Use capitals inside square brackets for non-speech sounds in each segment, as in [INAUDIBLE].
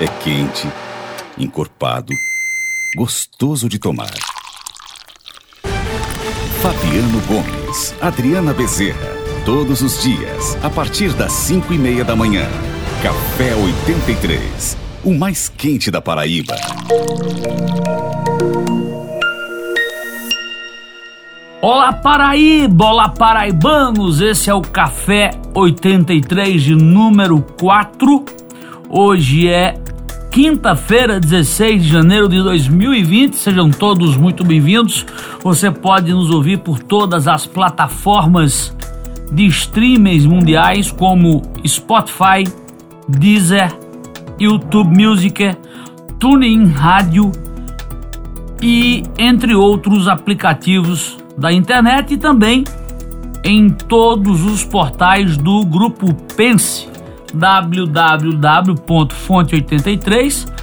É quente, encorpado, gostoso de tomar. Fabiano Gomes, Adriana Bezerra. Todos os dias, a partir das 5 e meia da manhã. Café 83, o mais quente da Paraíba. Olá Paraíba, olá paraibanos, esse é o Café 83 de número 4. Hoje é quinta-feira, 16 de janeiro de 2020. Sejam todos muito bem-vindos. Você pode nos ouvir por todas as plataformas de streamings mundiais como Spotify, Deezer, YouTube Music, TuneIn Rádio e entre outros aplicativos da internet e também em todos os portais do grupo Pense www.fonte83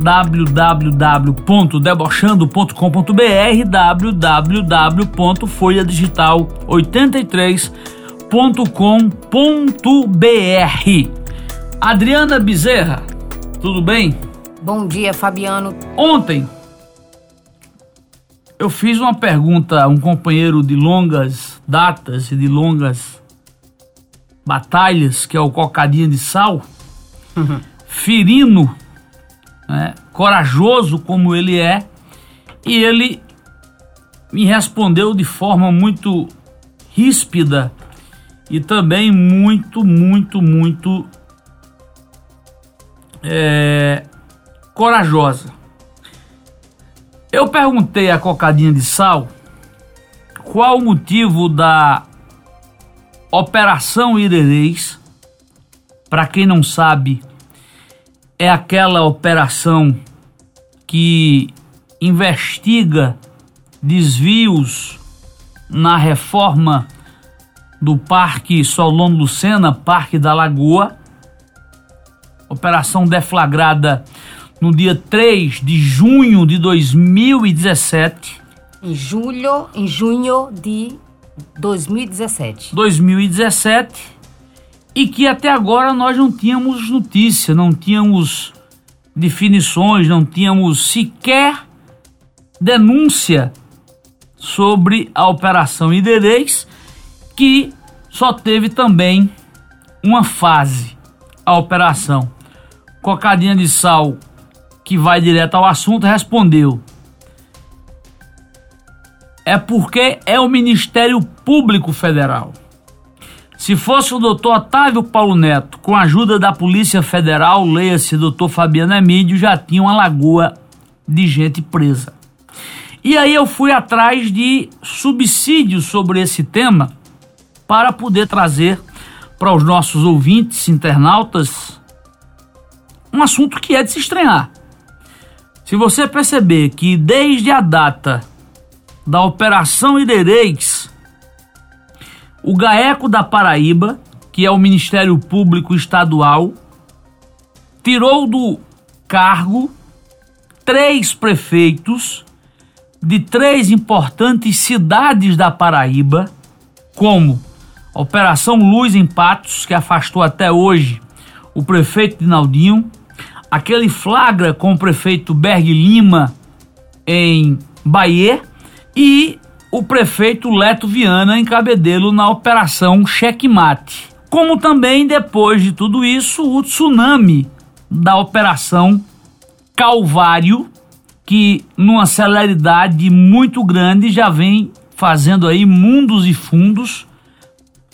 www.debochando.com.br www.folhadigital83.com.br Adriana Bezerra, tudo bem? Bom dia, Fabiano. Ontem eu fiz uma pergunta a um companheiro de longas datas e de longas batalhas, que é o Cocadinha de Sal, uhum. ferino, né, corajoso como ele é, e ele me respondeu de forma muito ríspida e também muito, muito, muito é, corajosa. Eu perguntei a Cocadinha de Sal qual o motivo da Operação Irerês. Para quem não sabe, é aquela operação que investiga desvios na reforma do Parque Solon Lucena, Parque da Lagoa. Operação deflagrada no dia 3 de junho de 2017. Em julho, em junho de 2017. 2017 e que até agora nós não tínhamos notícia, não tínhamos definições, não tínhamos sequer denúncia sobre a operação Iderês, que só teve também uma fase, a operação Cocadinha de Sal que vai direto ao assunto, respondeu: É porque é o Ministério Público Federal. Se fosse o doutor Otávio Paulo Neto, com a ajuda da Polícia Federal, leia-se doutor Fabiano Emílio, já tinha uma lagoa de gente presa. E aí eu fui atrás de subsídios sobre esse tema para poder trazer para os nossos ouvintes, internautas, um assunto que é de se estranhar. Se você perceber que desde a data da Operação Iderês, o GAECO da Paraíba, que é o Ministério Público Estadual, tirou do cargo três prefeitos de três importantes cidades da Paraíba, como Operação Luz em Patos, que afastou até hoje o prefeito de Naldinho, aquele flagra com o prefeito Berg Lima em Bahia e o prefeito Leto Viana em Cabedelo na operação Checkmate. Como também depois de tudo isso, o tsunami da operação Calvário, que numa celeridade muito grande já vem fazendo aí mundos e fundos,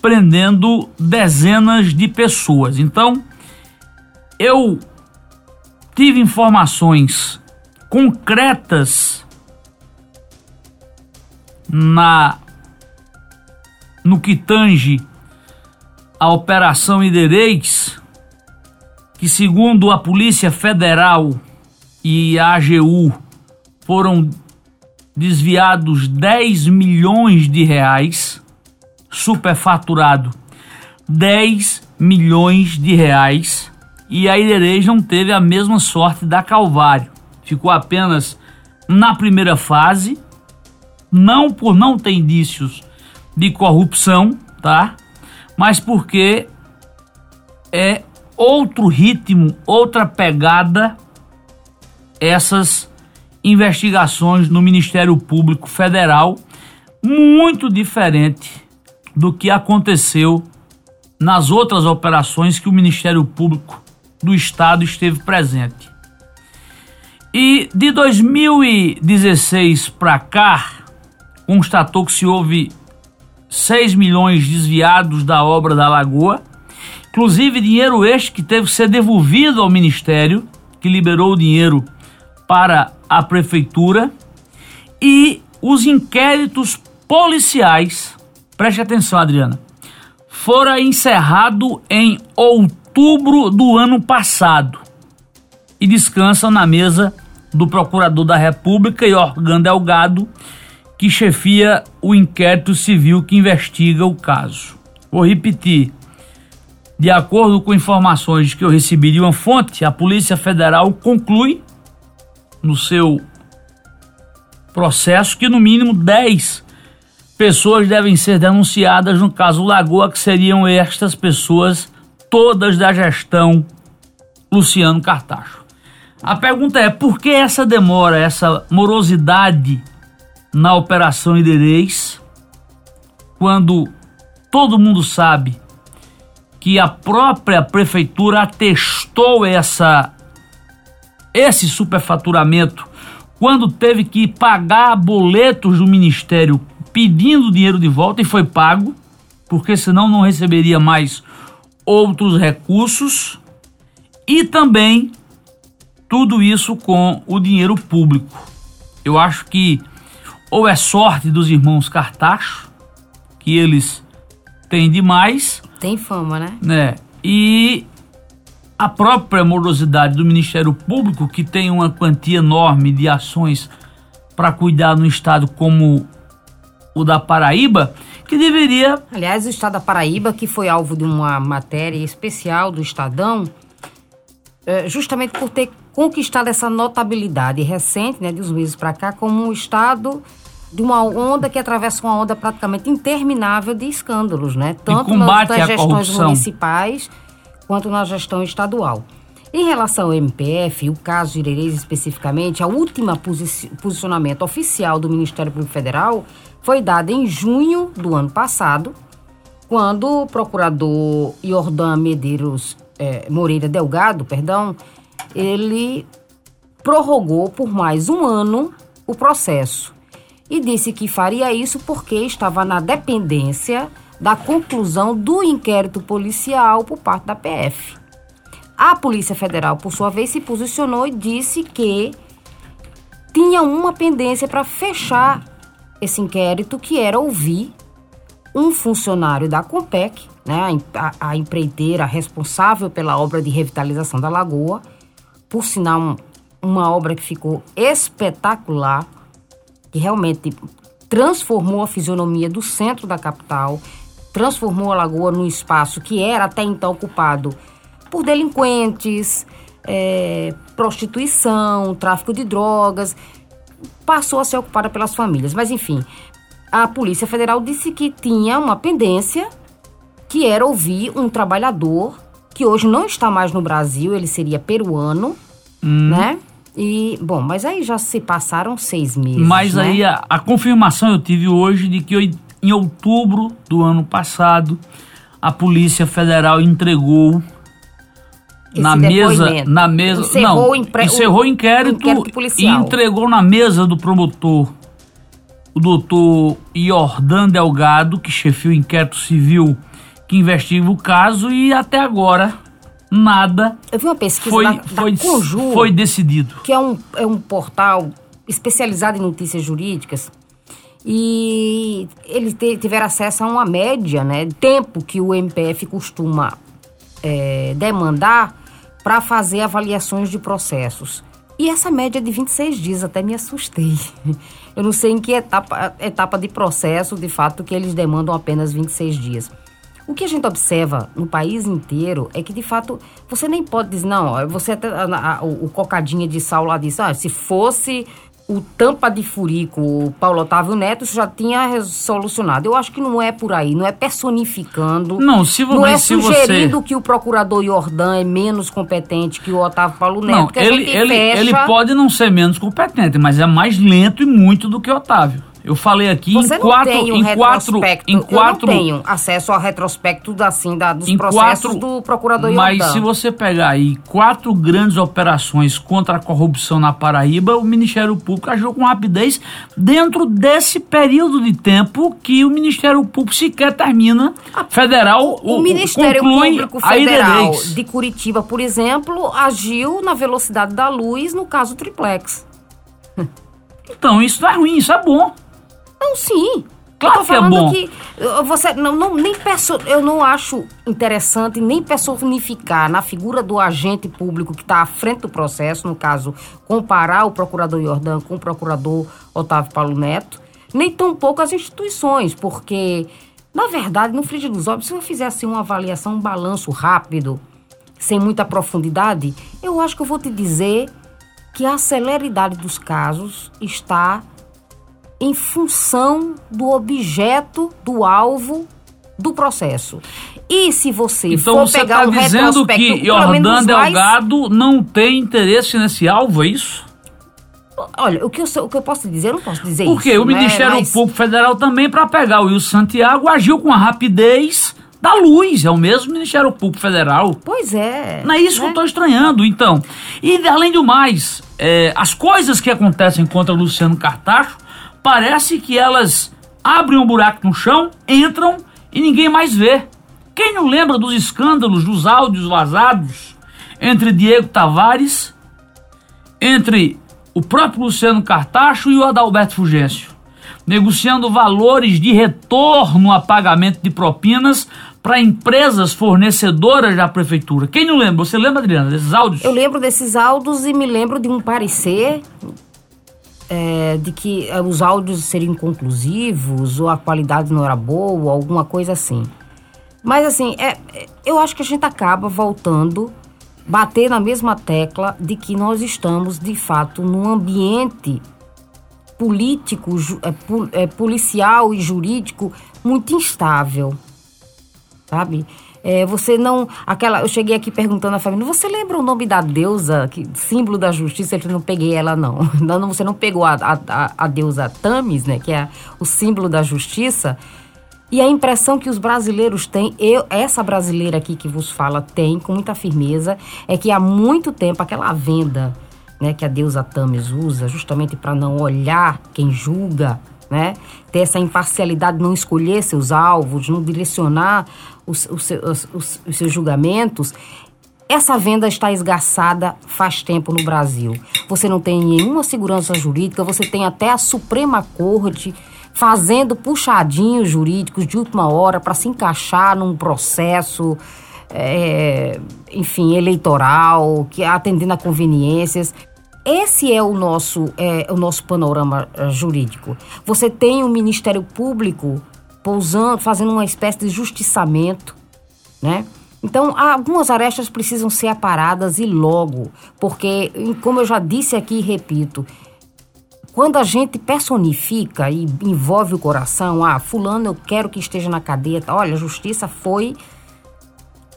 prendendo dezenas de pessoas. Então, eu tive informações concretas na no que tange a operação Iderês, que segundo a Polícia Federal e a AGU foram desviados 10 milhões de reais, superfaturado 10 milhões de reais e a Iderês não teve a mesma sorte da Calvário. Ficou apenas na primeira fase, não por não ter indícios de corrupção, tá? Mas porque é outro ritmo, outra pegada essas investigações no Ministério Público Federal, muito diferente do que aconteceu nas outras operações que o Ministério Público do Estado esteve presente. E de 2016 para cá, constatou que se houve 6 milhões desviados da obra da Lagoa, inclusive dinheiro este que teve que ser devolvido ao Ministério, que liberou o dinheiro para a Prefeitura, e os inquéritos policiais, preste atenção, Adriana, fora encerrado em outubro do ano passado e descansam na mesa do Procurador da República e Organ Delgado, que chefia o inquérito civil que investiga o caso. Vou repetir. De acordo com informações que eu recebi de uma fonte, a Polícia Federal conclui no seu processo que no mínimo 10 pessoas devem ser denunciadas no caso Lagoa, que seriam estas pessoas todas da gestão Luciano Cartacho. A pergunta é: por que essa demora, essa morosidade na Operação Iderês, quando todo mundo sabe que a própria prefeitura atestou essa esse superfaturamento quando teve que pagar boletos do ministério pedindo dinheiro de volta e foi pago, porque senão não receberia mais outros recursos e também tudo isso com o dinheiro público. Eu acho que ou é sorte dos irmãos Cartacho, que eles têm demais. Tem fama, né? Né? E a própria morosidade do Ministério Público, que tem uma quantia enorme de ações para cuidar no estado como o da Paraíba, que deveria. Aliás, o estado da Paraíba, que foi alvo de uma matéria especial do Estadão, justamente por ter conquistado essa notabilidade recente, né, de uns meses para cá, como um estado de uma onda que atravessa uma onda praticamente interminável de escândalos, né? Tanto nas, gestões corrupção. municipais quanto na gestão estadual. Em relação ao MPF, o caso de Irerês especificamente, a última posi posicionamento oficial do Ministério Público Federal foi dado em junho do ano passado, quando o procurador Jordan Medeiros é, Moreira Delgado, perdão, ele prorrogou por mais um ano o processo e disse que faria isso porque estava na dependência da conclusão do inquérito policial por parte da PF. A Polícia Federal, por sua vez, se posicionou e disse que tinha uma pendência para fechar esse inquérito, que era ouvir um funcionário da Compec, né, a, a empreiteira responsável pela obra de revitalização da lagoa, por sinal, um, uma obra que ficou espetacular, que realmente transformou a fisionomia do centro da capital, transformou a lagoa num espaço que era até então ocupado por delinquentes, é, prostituição, tráfico de drogas passou a ser ocupada pelas famílias. Mas, enfim, a Polícia Federal disse que tinha uma pendência, que era ouvir um trabalhador que hoje não está mais no Brasil, ele seria peruano, hum. né? E, bom, mas aí já se passaram seis meses. Mas né? aí a, a, confirmação eu tive hoje de que em outubro do ano passado a Polícia Federal entregou na mesa, na mesa, encerrou, não, impre, encerrou o inquérito, inquérito e entregou na mesa do promotor o doutor Jordan Delgado, que chefia o inquérito civil que investiga o caso e até agora nada Eu vi uma pesquisa foi, da, da foi, Conjur, foi decidido. Que é um, é um portal especializado em notícias jurídicas e eles tiveram acesso a uma média, né, tempo que o MPF costuma é, demandar para fazer avaliações de processos. E essa média de 26 dias até me assustei. Eu não sei em que etapa, etapa de processo, de fato, que eles demandam apenas 26 dias. O que a gente observa no país inteiro é que, de fato, você nem pode dizer, não, você até, a, a, o, o cocadinha de sal lá disse, ah, se fosse o tampa de furico, o Paulo Otávio Neto, já tinha solucionado. Eu acho que não é por aí, não é personificando. Não, se você, não é sugerindo você... que o procurador Jordan é menos competente que o Otávio Paulo Neto. Não, ele, ele, fecha... ele pode não ser menos competente, mas é mais lento e muito do que Otávio. Eu falei aqui Você em não quatro, tem um em quatro, em quatro, Eu não tenho acesso ao retrospecto assim, da, dos processos quatro, do procurador Mas se você pegar aí quatro grandes operações contra a corrupção na Paraíba, o Ministério Público agiu com rapidez dentro desse período de tempo que o Ministério Público sequer termina federal. O Ministério conclui Público Federal de Curitiba, por exemplo, agiu na velocidade da luz no caso Triplex. Então, isso não é ruim, isso é bom. Não, sim. Claro eu tô que é falando bom. que você não, não nem perso, eu não acho interessante nem personificar na figura do agente público que está à frente do processo, no caso, comparar o procurador Jordan com o procurador Otávio Paulo Neto, nem tampouco as instituições, porque na verdade, no frigir dos ovos, se eu fizesse uma avaliação, um balanço rápido, sem muita profundidade, eu acho que eu vou te dizer que a celeridade dos casos está em função do objeto, do alvo do processo. E se você Então for você pegar está um dizendo que Jordan os mais- Delgado não tem interesse nesse alvo, é isso? Olha, o que, eu, o que eu posso dizer, eu não posso dizer Porque isso. o né? Ministério Mas- Público Federal também, para pegar o Wilson Santiago, agiu com a rapidez da luz. É o mesmo Ministério Público Federal. Pois é. Não é isso que eu né? estou estranhando, então. E além do mais, é, as coisas que acontecem contra Luciano Cartacho, parece que elas abrem um buraco no chão, entram e ninguém mais vê. Quem não lembra dos escândalos, dos áudios vazados entre Diego Tavares, entre o próprio Luciano Cartacho e o Adalberto Fugêncio, negociando valores de retorno a pagamento de propinas para empresas fornecedoras da prefeitura. Quem não lembra? Você lembra, Adriana, desses áudios? Eu lembro desses áudios e me lembro de um parecer é, de que é, os áudios seriam inconclusivos ou a qualidade não era boa alguma coisa assim. Mas assim, é, é, eu acho que a gente acaba voltando, bater na mesma tecla de que nós estamos, de fato, num ambiente político, é, é, policial e jurídico muito instável sabe? É, você não. Aquela, eu cheguei aqui perguntando à família, você lembra o nome da deusa, que, símbolo da justiça? Eu não peguei ela, [LAUGHS] não. não, você não pegou a, a, a- a deusa Tamis, né? Que é o símbolo da justiça. E a impressão que os brasileiros têm, eu, essa brasileira aqui que vos fala tem com muita firmeza, é que há muito tempo aquela venda né, que a deusa Tamis usa, justamente para não olhar quem julga, né, ter essa imparcialidade, não escolher seus alvos, não direcionar os, os seus- os- os seus julgamentos, essa venda está esgarçada faz tempo no Brasil. Você não tem nenhuma segurança jurídica, você tem até a Suprema Corte fazendo puxadinhos jurídicos de última hora para se encaixar num processo, é, enfim, eleitoral, que atendendo a conveniências. Esse é o nosso, é, o nosso panorama eh, jurídico. Você tem o Ministério Público pousando, fazendo uma espécie de justiçamento, né? Então, algumas arestas precisam ser aparadas e logo, porque, como eu já disse aqui e repito, quando a gente personifica e envolve o coração, ah, fulano eu quero que esteja na cadeia, olha, a justiça foi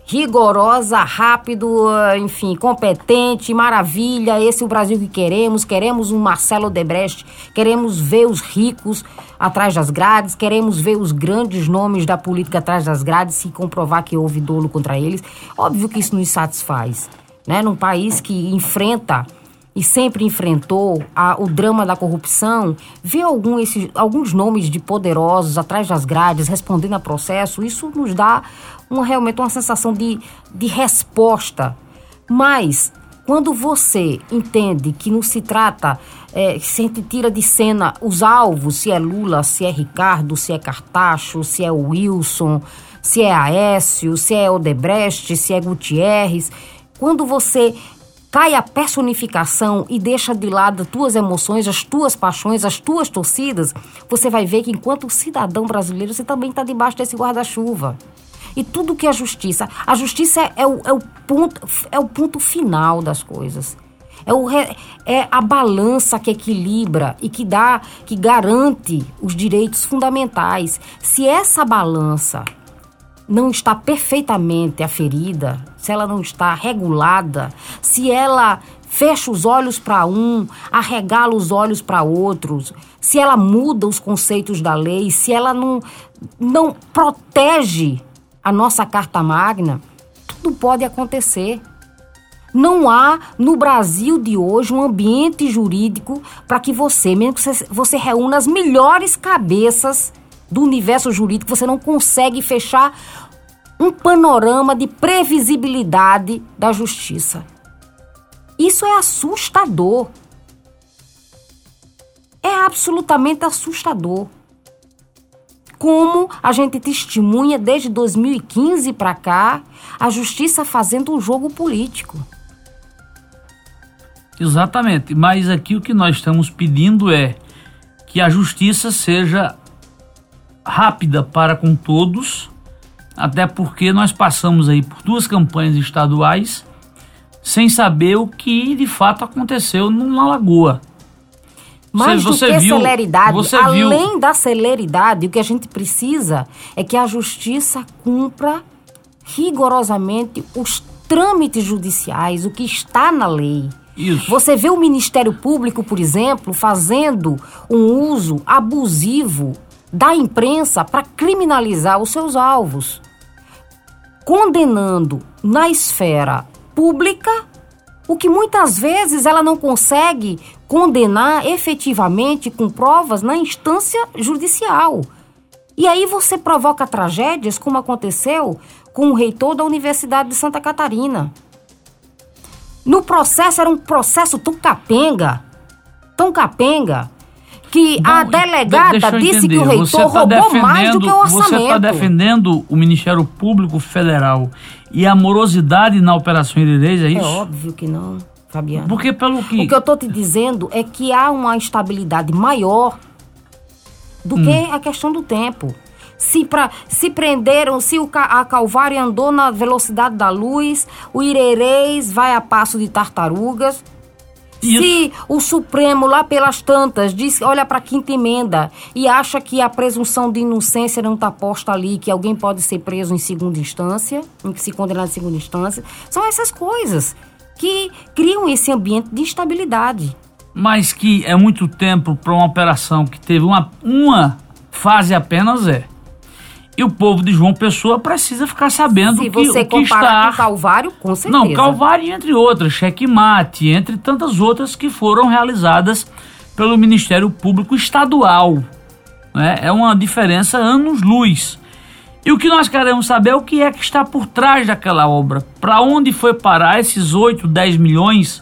rigorosa, rápido, ah, enfim, competente, maravilha, esse é o Brasil que queremos, queremos um Marcelo Odebrecht, queremos ver os ricos atrás das grades, queremos ver os grandes nomes da política atrás das grades e comprovar que houve dolo contra eles. Óbvio que isso nos satisfaz, né? Num país que enfrenta e sempre enfrentou a- o drama da corrupção, ver algum, esses, alguns nomes de poderosos atrás das grades, respondendo a processo, isso nos dá uma, realmente uma sensação de, de resposta. Mas, quando você entende que não se trata, é, se a gente tira de cena os alvos, se é Lula, se é Ricardo, se é Cartacho, se é Wilson, se é Aécio, se é Odebrecht, se é Gutierrez, quando você cai a personificação e deixa de lado as tuas emoções, as tuas paixões, as tuas torcidas, você vai ver que enquanto cidadão brasileiro você também está debaixo desse guarda-chuva. E tudo que é justiça, a justiça é, é o, é o ponto, é o ponto final das coisas. É, o, é a balança que equilibra e que dá, que garante os direitos fundamentais. Se essa balança não está perfeitamente aferida, se ela não está regulada, se ela fecha os olhos para um, arregala os olhos para outros, se ela muda os conceitos da lei, se ela não, não protege a nossa Carta Magna, tudo pode acontecer. Não há no Brasil de hoje um ambiente jurídico para que você, mesmo que você, você reúna as melhores cabeças do universo jurídico, você não consegue fechar um panorama de previsibilidade da justiça. Isso é assustador. É absolutamente assustador. Como a gente testemunha desde 2015 para cá a justiça fazendo um jogo político. Exatamente, mas aqui o que nós estamos pedindo é que a justiça seja rápida para com todos, até porque nós passamos aí por duas campanhas estaduais sem saber o que de fato aconteceu na Lagoa. Mais você, do que viu, celeridade, além viu. da celeridade, o que a gente precisa é que a justiça cumpra rigorosamente os trâmites judiciais, o que está na lei. Isso. Você vê o Ministério Público, por exemplo, fazendo um uso abusivo da imprensa para criminalizar os seus alvos, condenando na esfera pública o que muitas vezes ela não consegue condenar efetivamente com provas na instância judicial. E aí você provoca tragédias, como aconteceu com o reitor da Universidade de Santa Catarina. No processo era um processo tão capenga, tão capenga, que a delegada disse que o reitor tá roubou mais do que o orçamento. Você está defendendo o Ministério Público Federal e a morosidade na Operação Irirês, é isso? É óbvio que não, Fabiano. Porque pelo que... O que eu estou te dizendo é que há uma estabilidade maior do hum. que a questão do tempo se, pra, se prenderam, se o, a Calvário andou na velocidade da luz, o Irerês vai a passo de tartarugas. Isso. Se o Supremo, lá pelas tantas, diz, olha para a quinta emenda e acha que a presunção de inocência não está posta ali, que alguém pode ser preso em segunda instância, em que se condenar em segunda instância, são essas coisas que criam esse ambiente de instabilidade. Mas que é muito tempo para uma operação que teve uma, uma fase apenas, é. E o povo de João Pessoa precisa ficar sabendo Se que, você o que está... com Calvário, com certeza. Não, Calvário entre outras, checkmate, entre tantas outras que foram realizadas pelo Ministério Público Estadual. Né? É uma diferença anos-luz. E o que nós queremos saber é o que é que está por trás daquela obra. Para onde foi parar esses 8, 10 milhões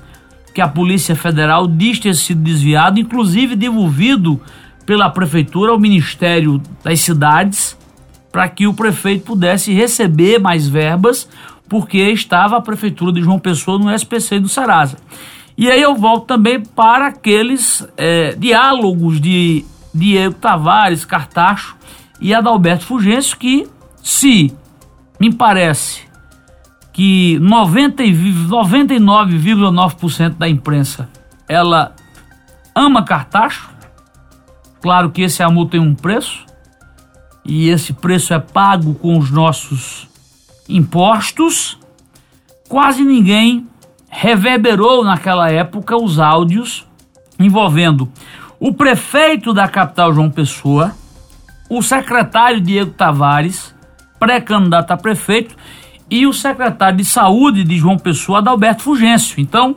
que a Polícia Federal diz ter sido desviado, inclusive devolvido pela Prefeitura ao Ministério das Cidades para que o prefeito pudesse receber mais verbas, porque estava a prefeitura de João Pessoa no SPC do Serasa. E aí eu volto também para aqueles é, diálogos de Diego Tavares, Cartacho e Adalberto Fugêncio, que se me parece que 99,9% da imprensa ela ama Cartacho, claro que esse amor tem um preço, e esse preço é pago com os nossos impostos, quase ninguém reverberou naquela época os áudios envolvendo o prefeito da capital João Pessoa, o secretário Diego Tavares, pré-candidato a prefeito, e o secretário de saúde de João Pessoa, Adalberto Fugêncio. Então,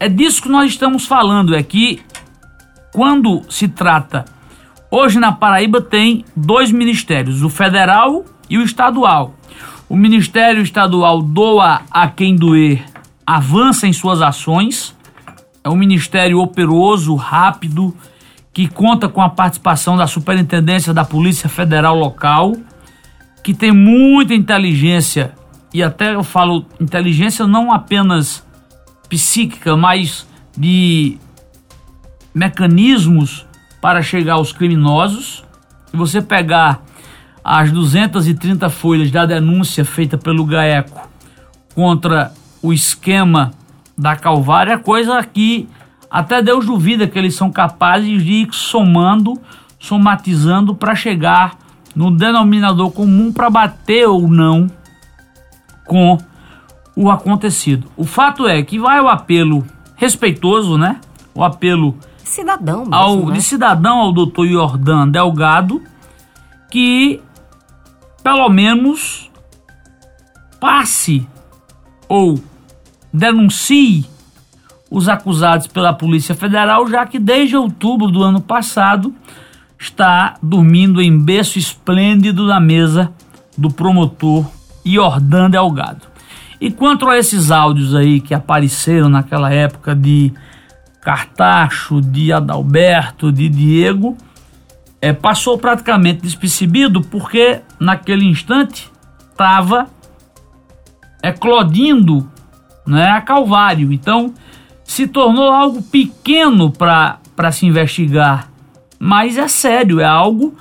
é disso que nós estamos falando, é que quando se trata Hoje na Paraíba tem dois ministérios, o federal e o estadual. O Ministério Estadual doa a quem doer, avança em suas ações. É um ministério operoso, rápido, que conta com a participação da Superintendência da Polícia Federal local, que tem muita inteligência e até eu falo inteligência não apenas psíquica, mas de mecanismos para chegar aos criminosos. Se você pegar as 230 folhas da denúncia feita pelo GAECO contra o esquema da Calvário é coisa que até Deus duvida que eles são capazes de ir somando, somatizando para chegar no denominador comum para bater ou não com o acontecido. O fato é que vai o apelo respeitoso, né? O apelo cidadão mesmo, ao, né? de cidadão ao doutor Jordan Delgado, que pelo menos passe ou denuncie os acusados pela Polícia Federal, já que desde outubro do ano passado está dormindo em berço esplêndido na mesa do promotor Jordan Delgado. E quanto a esses áudios aí que apareceram naquela época de Cartacho, de Adalberto, de Diego, é, passou praticamente despercebido porque naquele instante estava eclodindo né, a Calvário. Então se tornou algo pequeno para se investigar, mas é sério, é algo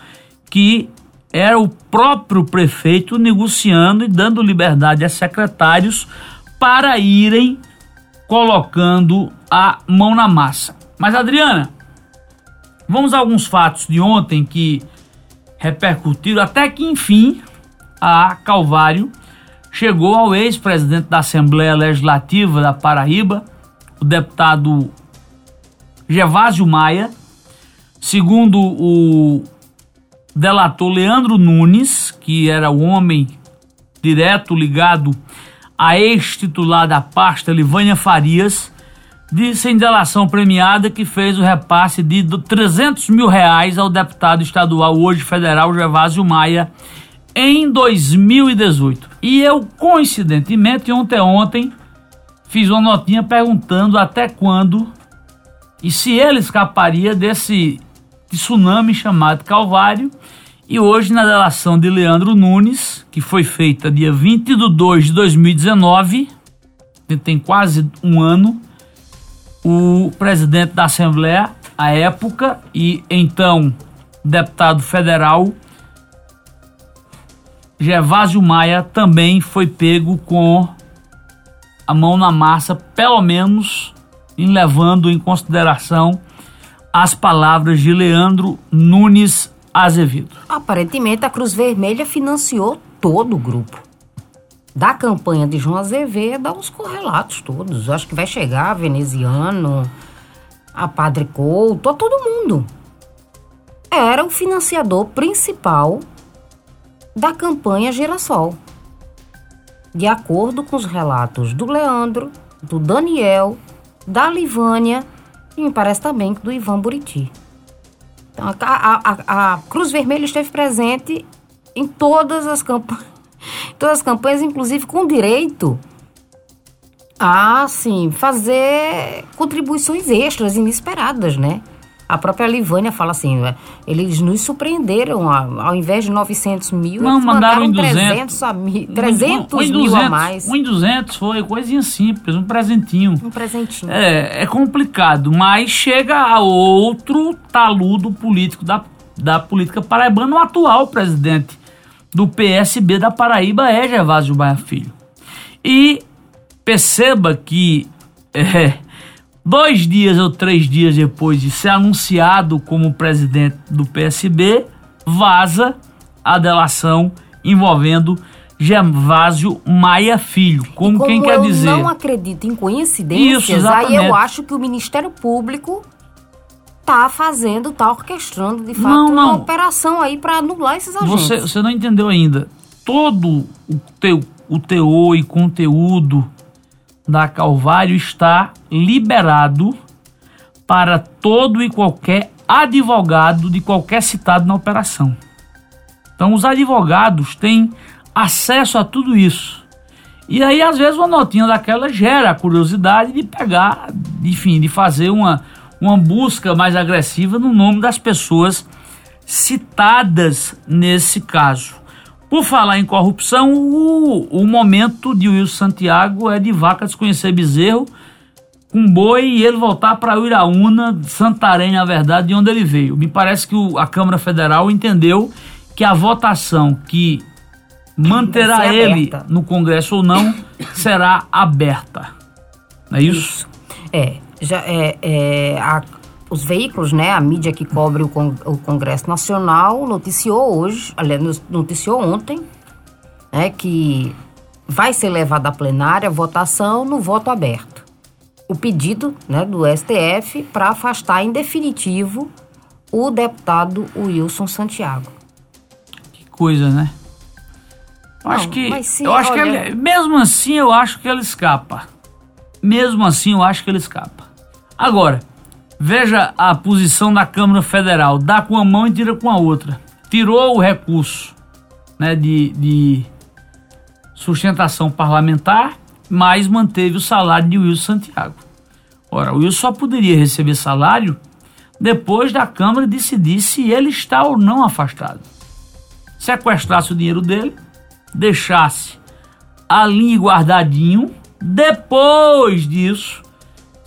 que era o próprio prefeito negociando e dando liberdade a secretários para irem colocando a mão na massa. Mas Adriana, vamos a alguns fatos de ontem que repercutiram até que enfim a Calvário chegou ao ex-presidente da Assembleia Legislativa da Paraíba, o deputado Gervásio Maia, segundo o delator Leandro Nunes, que era o homem direto ligado a ex-titular da pasta Livânia Farias, disse em delação premiada que fez o repasse de 300 mil reais ao deputado estadual, hoje federal, Gervásio Maia, em 2018. E eu, coincidentemente, ontem ontem fiz uma notinha perguntando até quando e se ele escaparia desse tsunami chamado Calvário. E hoje, na delação de Leandro Nunes, que foi feita dia 20 de 2 de 2019, tem quase um ano, o presidente da Assembleia, à época, e então deputado federal, Gervásio Maia, também foi pego com a mão na massa, pelo menos em levando em consideração as palavras de Leandro Nunes Azevedo. Aparentemente, a Cruz Vermelha financiou todo o grupo. Da campanha de João Azevedo aos correlatos todos. Eu acho que vai chegar a Veneziano, a Padre Couto, a todo mundo. Era o financiador principal da campanha Girassol. De acordo com os relatos do Leandro, do Daniel, da Livânia e me parece também do Ivan Buriti. Então, a, a, a, Cruz Vermelha esteve presente em todas as campanhas, todas as campanhas, inclusive com direito a, assim, fazer contribuições extras inesperadas, né? A própria Livânia fala assim, é, eles nos surpreenderam, ao invés de 900 mil, Não, eles mandaram, mandaram 300, 300, a mil, 300 um, um, um mil 200, a mais. Um em 200 foi coisinha simples, um presentinho. Um presentinho. É, é complicado, mas chega a outro taludo político da, da política paraibana, o atual presidente do PSB da Paraíba é Gervásio Baia Filho. E perceba que [LAUGHS] é, dois dias ou três dias depois de ser anunciado como presidente do PSB, vaza a delação envolvendo Gervásio Maia Filho. Como, Como quem quer eu dizer? não acredito em coincidências, Isso, aí exatamente. eu acho que o Ministério Público tá fazendo, tá orquestrando de fato Não, uma não. operação aí para anular esses agentes. Você, você não entendeu ainda. Todo o, teu, o teor e conteúdo da Calvário está liberado para todo e qualquer advogado de qualquer citado na operação. Então, os advogados têm acesso a tudo isso. E aí, às vezes, uma notinha daquela gera a curiosidade de pegar, enfim, de fazer uma, uma busca mais agressiva no nome das pessoas citadas nesse caso. Por falar em corrupção, o, o momento de Wilson Santiago é de vaca desconhecer bezerro com boi e ele voltar para Uiraúna, Santarém, na verdade, de onde ele veio. Me parece que o- a Câmara Federal entendeu que a votação que manterá ele no Congresso ou não será aberta. Não é isso? isso. É, já é, é a, os veículos, né, a mídia que cobre o, Con o Congresso Nacional noticiou hoje, aliás, noticiou ontem, né, que vai ser levada à plenária a votação no voto aberto. O pedido né, do STF para afastar em definitivo o deputado Wilson Santiago. Que coisa, né? Eu acho que, se, eu acho olha... que ele, mesmo assim eu acho que ele escapa. Mesmo assim eu acho que ele escapa. Agora, veja a posição da Câmara Federal, dá com a mão e tira com a outra. Tirou o recurso, né, de, de sustentação parlamentar, mas manteve o salário de Wilson Santiago. Ora, o Wilson só poderia receber salário depois da Câmara decidir se ele está ou não afastado. Sequestrasse o dinheiro dele, deixasse ali guardadinho, depois disso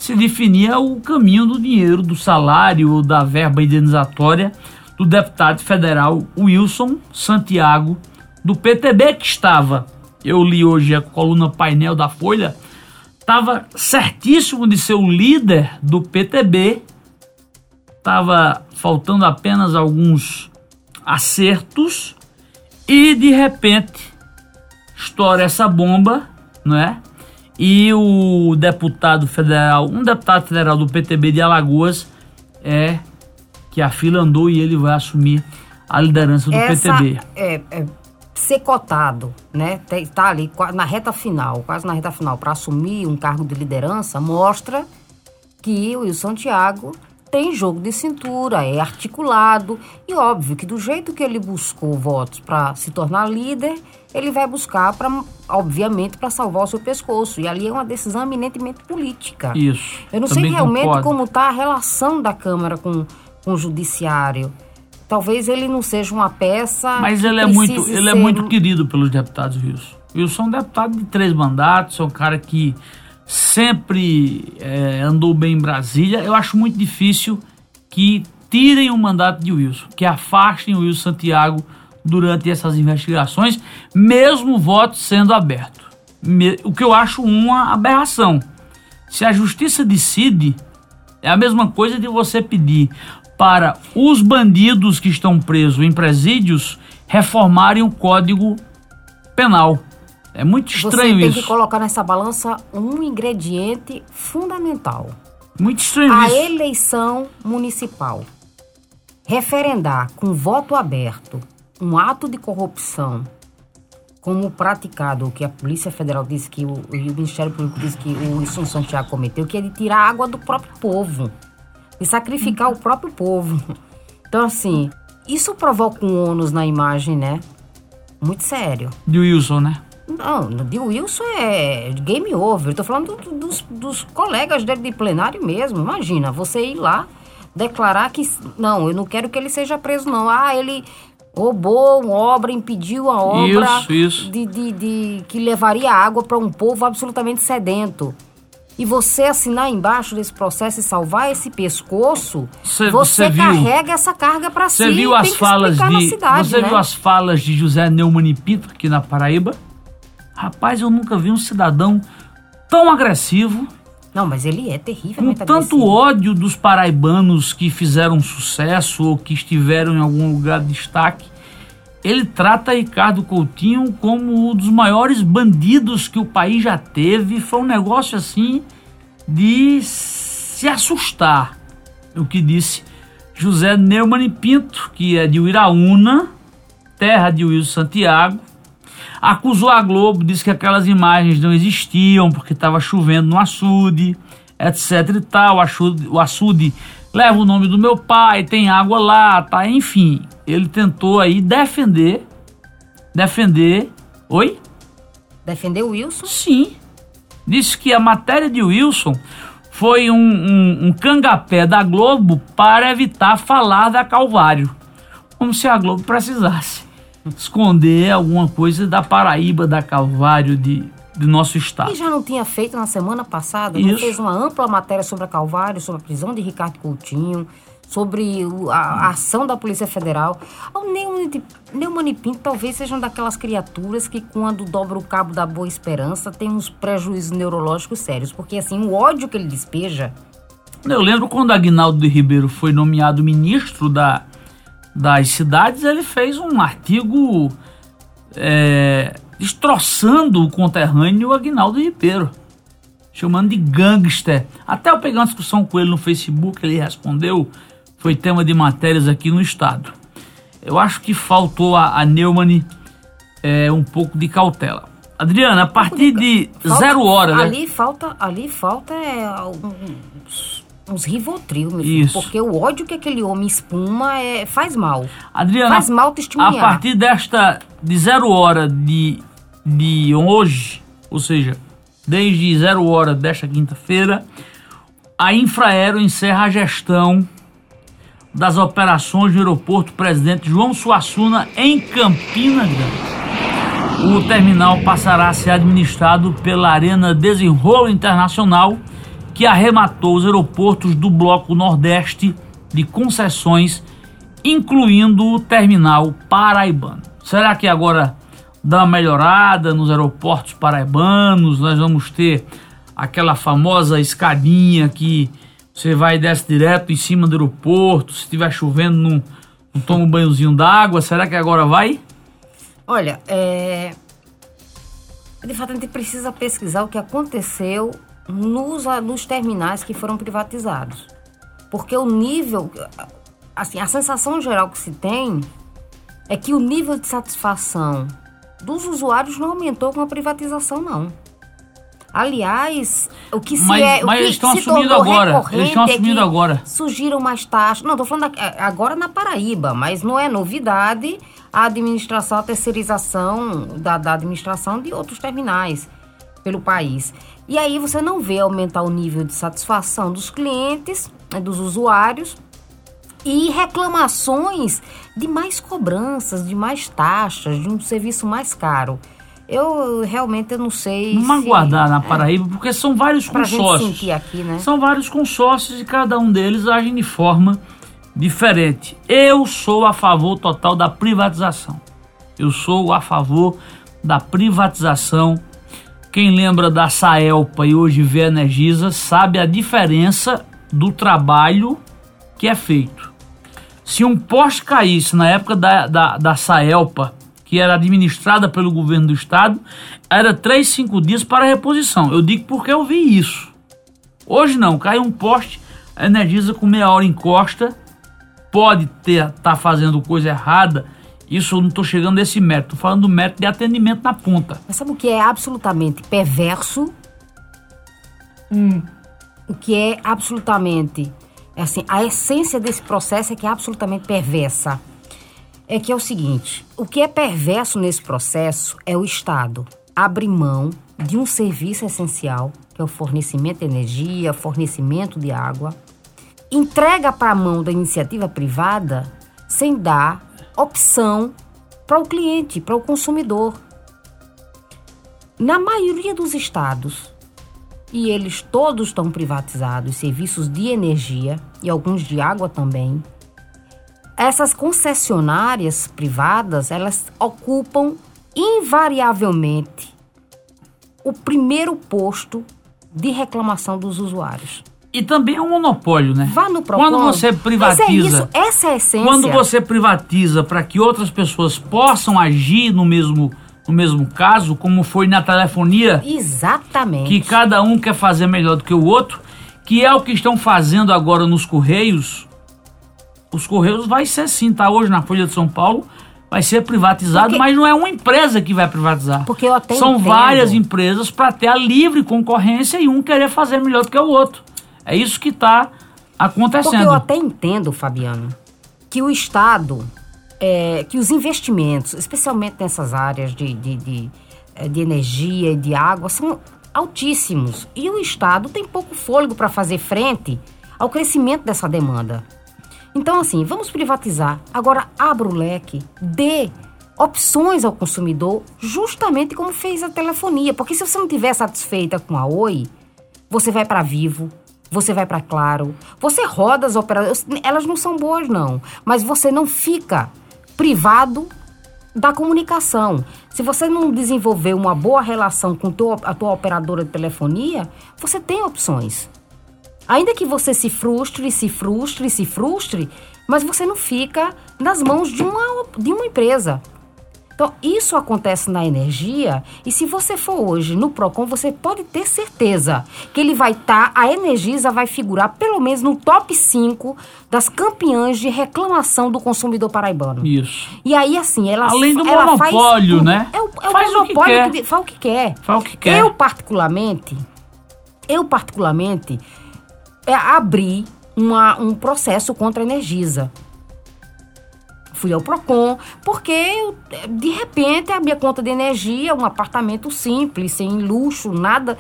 se definia o caminho do dinheiro, do salário ou da verba indenizatória do deputado federal Wilson Santiago, do PTB, que estava. Eu li hoje a coluna painel da Folha, estava certíssimo de ser o líder do PTB, estava faltando apenas alguns acertos. E de repente estoura essa bomba, não é? E o deputado federal, um deputado federal do PTB de Alagoas é que a fila andou e ele vai assumir a liderança do Essa PTB. É, é ser cotado, né, tá ali na reta final, quase na reta final, para assumir um cargo de liderança, mostra que o Wilson Thiago tem jogo de cintura, é articulado e óbvio que do jeito que ele buscou votos para se tornar líder, ele vai buscar para, obviamente, para salvar o seu pescoço. E ali é uma decisão eminentemente política. Isso. Eu não sei realmente concordo. como está a relação da Câmara com, com o Judiciário. Talvez ele não seja uma peça. Mas ele é muito, ele é muito querido pelos deputados Wilson. Wilson é um deputado de três mandatos, é um cara que sempre é, andou bem em Brasília. Eu acho muito difícil que tirem o mandato de Wilson, que afastem o Wilson Santiago durante essas investigações, mesmo o voto sendo aberto. O que eu acho uma aberração. Se a justiça decide, é a mesma coisa de você pedir para os bandidos que estão presos em presídios reformarem o Código Penal. É muito estranho isso. Você tem que colocar nessa balança um ingrediente fundamental. Muito estranho a isso. A eleição municipal. Referendar com voto aberto um ato de corrupção como praticado, o que a Polícia Federal disse que o, o Ministério Público disse que o Wilson Santiago cometeu, que é de tirar água do próprio povo e sacrificar o próprio povo. Então, assim, isso provoca um ônus na imagem, né? Muito sério. De Wilson, né? Não, de Wilson é game over. Estou falando do, dos, dos colegas dele de plenário mesmo. Imagina, você ir lá declarar que. Não, eu não quero que ele seja preso, não. Ah, ele roubou uma obra, impediu a obra isso, isso. De, de, de que levaria água para um povo absolutamente sedento e você assinar embaixo desse processo e salvar esse pescoço, cê, você cê carrega viu, essa carga para si. Viu as falas de cidade, Você né? viu as falas de José Neumann Pinto aqui na Paraíba? Rapaz, eu nunca vi um cidadão tão agressivo. Não, mas ele é terrível. Com tanto ódio dos paraibanos que fizeram sucesso ou que estiveram em algum lugar de destaque ele trata Ricardo Coutinho como um dos maiores bandidos que o país já teve. Foi um negócio assim de se assustar. O que disse José Neumann Pinto, que é de Uiraúna, terra de Wilson Santiago, acusou a Globo, disse que aquelas imagens não existiam porque estava chovendo no açude, etc e tal. O açude, o açude leva o nome do meu pai, tem água lá, tá? Enfim, ele tentou aí defender, defender, oi? Defender o Wilson? Sim. Disse que a matéria de Wilson foi um, um, um cangapé da Globo para evitar falar da Calvário. Como se a Globo precisasse esconder alguma coisa da Paraíba, da Calvário, de, do nosso estado. E já não tinha feito na semana passada? Isso. Não fez uma ampla matéria sobre a Calvário, sobre a prisão de Ricardo Coutinho, sobre a, a ação da Polícia Federal. O Neumann Pinto talvez seja uma daquelas criaturas que, quando dobra o cabo da boa esperança, tem uns prejuízos neurológicos sérios. Porque, assim, o ódio que ele despeja. Eu lembro quando Agnaldo de Ribeiro foi nomeado ministro da, das cidades, ele fez um artigo é, destroçando o conterrâneo Agnaldo Ribeiro chamando de gangster. Até eu peguei uma discussão com ele no Facebook, ele respondeu, foi tema de matérias aqui no estado. Eu acho que faltou a, a Neumann é, um pouco de cautela. Adriana, a partir de falta, zero hora, né? Ali falta, ali falta é, uns, uns Rivotril, meu filho, Isso. porque o ódio que aquele homem espuma é, faz mal. Adriana, faz mal testemunhar. A partir desta de zero hora de, de hoje, ou seja, desde zero hora desta quinta-feira, a Infraero encerra a gestão das operações do aeroporto Presidente João Suassuna em Campina Grande. O terminal passará a ser administrado pela Arena Desenrolo Internacional, que arrematou os aeroportos do Bloco Nordeste de concessões, incluindo o terminal paraibano. Será que agora dar uma melhorada nos aeroportos paraibanos, nós vamos ter aquela famosa escadinha que você vai e desce direto em cima do aeroporto, se estiver chovendo não, não toma um banhozinho d'água, será que agora vai? Olha, é... de fato a gente precisa pesquisar o que aconteceu nos, nos terminais que foram privatizados. Porque o nível, assim, a sensação geral que se tem é que o nível de satisfação dos usuários não aumentou com a privatização, não. Aliás, o que se mas, é. Mas o que eles estão assumindo agora. Eles estão assumindo é agora. Surgiram mais taxas. Não, estou falando é, agora na Paraíba, mas não é novidade a administração, a terceirização da, da administração de outros terminais pelo país. E aí você não vê aumentar o nível de satisfação dos clientes, né, dos usuários, e reclamações de mais cobranças, de mais taxas, de um serviço mais caro. Eu realmente não sei. Vamos se, aguardar na é. Paraíba, é, porque são vários consórcios. Aqui, né? São vários consórcios e cada um deles age de forma diferente. Eu sou a favor total da privatização. Eu sou a favor da privatização. Quem lembra da Saelpa e hoje vê a Energisa sabe a diferença do trabalho que é feito. Se um poste caísse na época da, da, da Saelpa, que era administrada pelo governo do estado, era 3, 5 dias para reposição. Eu digo porque eu vi isso. Hoje não, cai um poste, a Energisa com meia hora encosta, pode estar tá fazendo coisa errada, isso eu não estou chegando nesse método, estou falando do método de atendimento na ponta. Mas sabe o que é absolutamente perverso? Hum. O que é absolutamente é assim, a essência desse processo é que é absolutamente perversa. É que é o seguinte: o que é perverso nesse processo é o Estado abrir mão de um serviço essencial, que é o fornecimento de energia, fornecimento de água, entrega para a mão da iniciativa privada sem dar opção para o cliente, para o consumidor. Na maioria dos estados, e eles todos estão privatizados, serviços de energia e alguns de água também. Essas concessionárias privadas, elas ocupam invariavelmente o primeiro posto de reclamação dos usuários. E também é um monopólio, né? Vá no. Quando você privatiza. Mas é isso, essa é a essência. Quando você privatiza para que outras pessoas possam agir no mesmo no mesmo caso, como foi na telefonia. Exatamente. Que cada um quer fazer melhor do que o outro, que é o que estão fazendo agora nos Correios. Os Correios vai ser sim, tá? Hoje na Folha de São Paulo vai ser privatizado, Porque... mas não é uma empresa que vai privatizar. Porque eu até São entendo. várias empresas para ter a livre concorrência e um querer fazer melhor do que o outro. É isso que está acontecendo. Porque eu até entendo, Fabiano, que o Estado é, que os investimentos, especialmente nessas áreas de, de, de, é, de energia e de água, são altíssimos. E o Estado tem pouco fôlego para fazer frente ao crescimento dessa demanda. Então, assim, vamos privatizar. Agora, abra o leque, dê opções ao consumidor, justamente como fez a telefonia. Porque se você não estiver satisfeita com a Oi, você vai para Vivo, você vai para Claro, você roda as operadoras, elas não são boas não, mas você não fica privado da comunicação. Se você não desenvolver uma boa relação com a tua operadora de telefonia, você tem opções. Ainda que você se frustre, se frustre, se frustre, mas você não fica nas mãos de uma, de uma empresa. Então, isso acontece na energia e se você for hoje no PROCON, você pode ter certeza que ele vai estar, tá, a Energisa vai figurar pelo menos no top 5 das campeãs de reclamação do consumidor paraibano. Isso. E aí, assim, ela Além do ela monopólio, faz, né? É o, é faz o monopólio o que, que, faz o que quer. Faz o que quer. Eu, particularmente, eu, particularmente, é, abri uma, um processo contra a Energisa fui ao Procon, porque de repente a minha conta de energia, um apartamento simples, sem luxo, nada.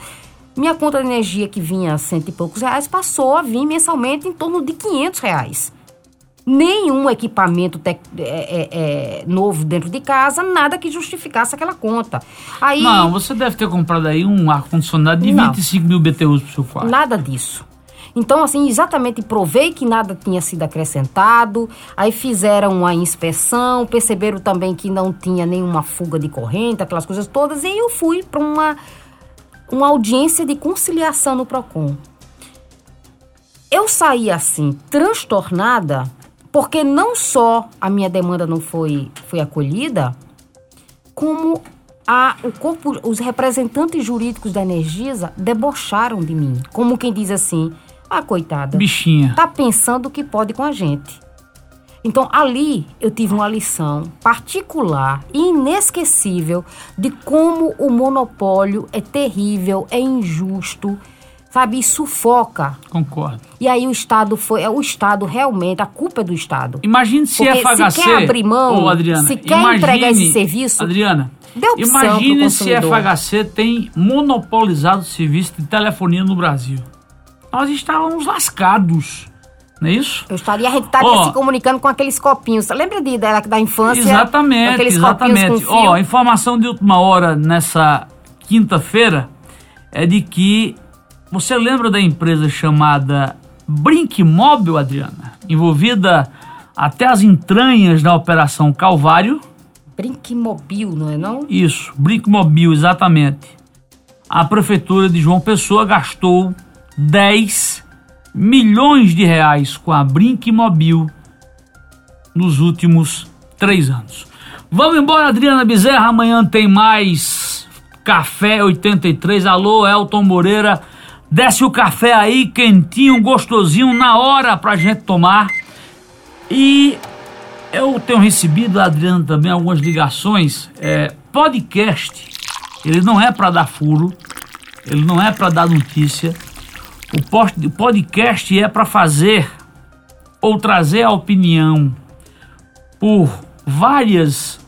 Minha conta de energia que vinha cento e poucos reais passou a vir mensalmente em torno de 500 reais. Nenhum equipamento é, é, é, novo dentro de casa, nada que justificasse aquela conta. Aí, Não, você deve ter comprado aí um ar-condicionado de não, 25 mil BTUs para o seu quarto. Nada disso. Então, assim, exatamente provei que nada tinha sido acrescentado, aí fizeram uma inspeção, perceberam também que não tinha nenhuma fuga de corrente, aquelas coisas todas, e eu fui para uma, uma audiência de conciliação no PROCON. Eu saí assim, transtornada, porque não só a minha demanda não foi, foi acolhida, como a, o corpo, os representantes jurídicos da Energisa debocharam de mim. Como quem diz assim, ah, coitada. Bichinha. Tá pensando que pode com a gente. Então, ali eu tive uma lição particular e inesquecível de como o monopólio é terrível, é injusto, sabe? E sufoca. Concordo. E aí o Estado foi. É o Estado realmente, a culpa é do Estado. Imagine se Porque FHC. Se quer abrir mão, Adriana, se quer imagine, entregar esse serviço. Adriana, imagine se a FHC tem monopolizado o serviço de telefonia no Brasil nós estávamos lascados. Não é isso? Eu estaria, a gente estaria oh, se comunicando com aqueles copinhos. Lembra de, da, da infância? Exatamente, exatamente. Ó, oh, informação de última hora nessa quinta-feira é de que você lembra da empresa chamada Brinkmóvel, Adriana? Envolvida até as entranhas da Operação Calvário. Brinkmobil, não é não? Isso, Brinkmobil, exatamente. A prefeitura de João Pessoa gastou 10 milhões de reais com a Brinkmobil nos últimos três anos. Vamos embora, Adriana Bezerra. Amanhã tem mais Café 83. Alô, Elton Moreira. Desce o café aí, quentinho, gostosinho, na hora pra gente tomar. E eu tenho recebido, Adriana, também algumas ligações. É, podcast, ele não é para dar furo, ele não é para dar notícia o podcast é para fazer ou trazer a opinião por várias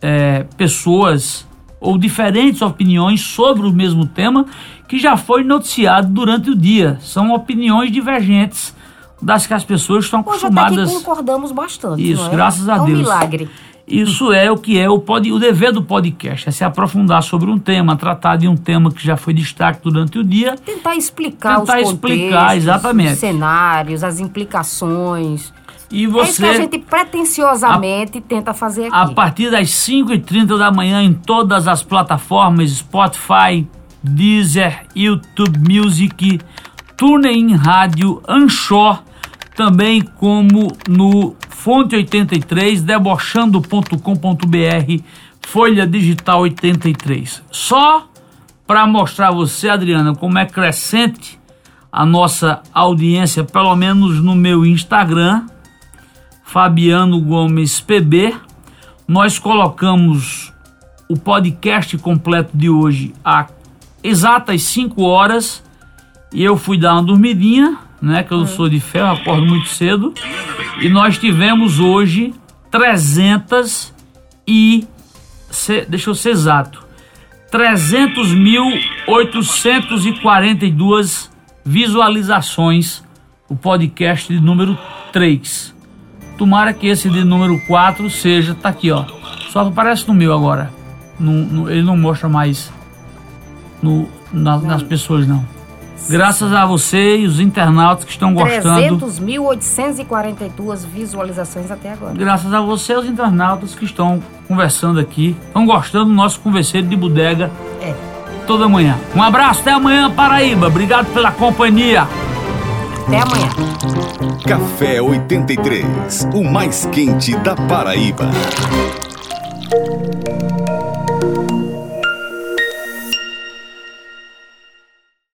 é, pessoas ou diferentes opiniões sobre o mesmo tema que já foi noticiado durante o dia. São opiniões divergentes das que as pessoas estão acostumadas. Hoje até que concordamos bastante. Isso, é? graças a é um Deus. milagre. Isso é o que é o, pod, o dever do podcast, é se aprofundar sobre um tema, tratar de um tema que já foi destaque durante o dia. Tentar explicar tentar os explicar, exatamente. os cenários, as implicações. E você, é isso que a gente pretensiosamente a, tenta fazer aqui. A partir das 5h30 da manhã em todas as plataformas, Spotify, Deezer, YouTube Music, TuneIn Rádio, Anchor, também como no Fonte 83, debochando.com.br, Folha Digital 83. Só para mostrar a você, Adriana, como é crescente a nossa audiência, pelo menos no meu Instagram, Fabiano Gomes PB. Nós colocamos o podcast completo de hoje a exatas 5 horas e eu fui dar uma dormidinha né? Que eu sou de ferro, acordo muito cedo. E nós tivemos hoje 300 e deixa eu ser exato, 300.842 visualizações o podcast de número 3. Tomara que esse de número 4 seja, tá aqui, ó. Só aparece no meu agora. No, no, ele não mostra mais no, na, nas pessoas, não. Graças a você e os internautas que estão gostando. 300.842 visualizações até agora. Graças a você e os internautas que estão conversando aqui, estão gostando do nosso converseiro de bodega. É. Toda manhã. Um abraço, até amanhã, Paraíba. Obrigado pela companhia. Até amanhã. Café 83, o mais quente da Paraíba.